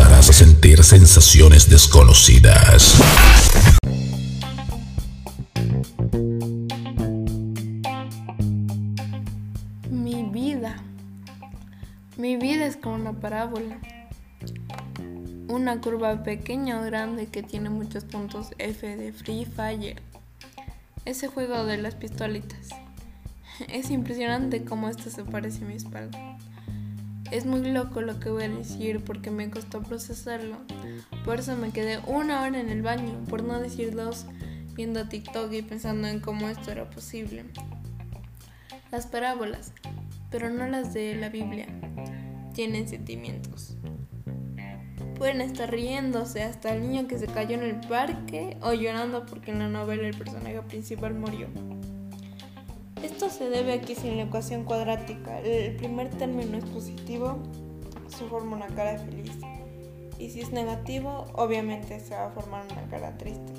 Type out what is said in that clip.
comenzarás a sentir sensaciones desconocidas. Mi vida. Mi vida es como una parábola. Una curva pequeña o grande que tiene muchos puntos F de Free Fire. Ese juego de las pistolitas. Es impresionante cómo esto se parece a mi espalda. Es muy loco lo que voy a decir porque me costó procesarlo. Por eso me quedé una hora en el baño, por no decir dos, viendo TikTok y pensando en cómo esto era posible. Las parábolas, pero no las de la Biblia, tienen sentimientos. Pueden estar riéndose hasta el niño que se cayó en el parque o llorando porque en la novela el personaje principal murió. Esto se debe a que si en la ecuación cuadrática el primer término es positivo, se forma una cara feliz. Y si es negativo, obviamente se va a formar una cara triste.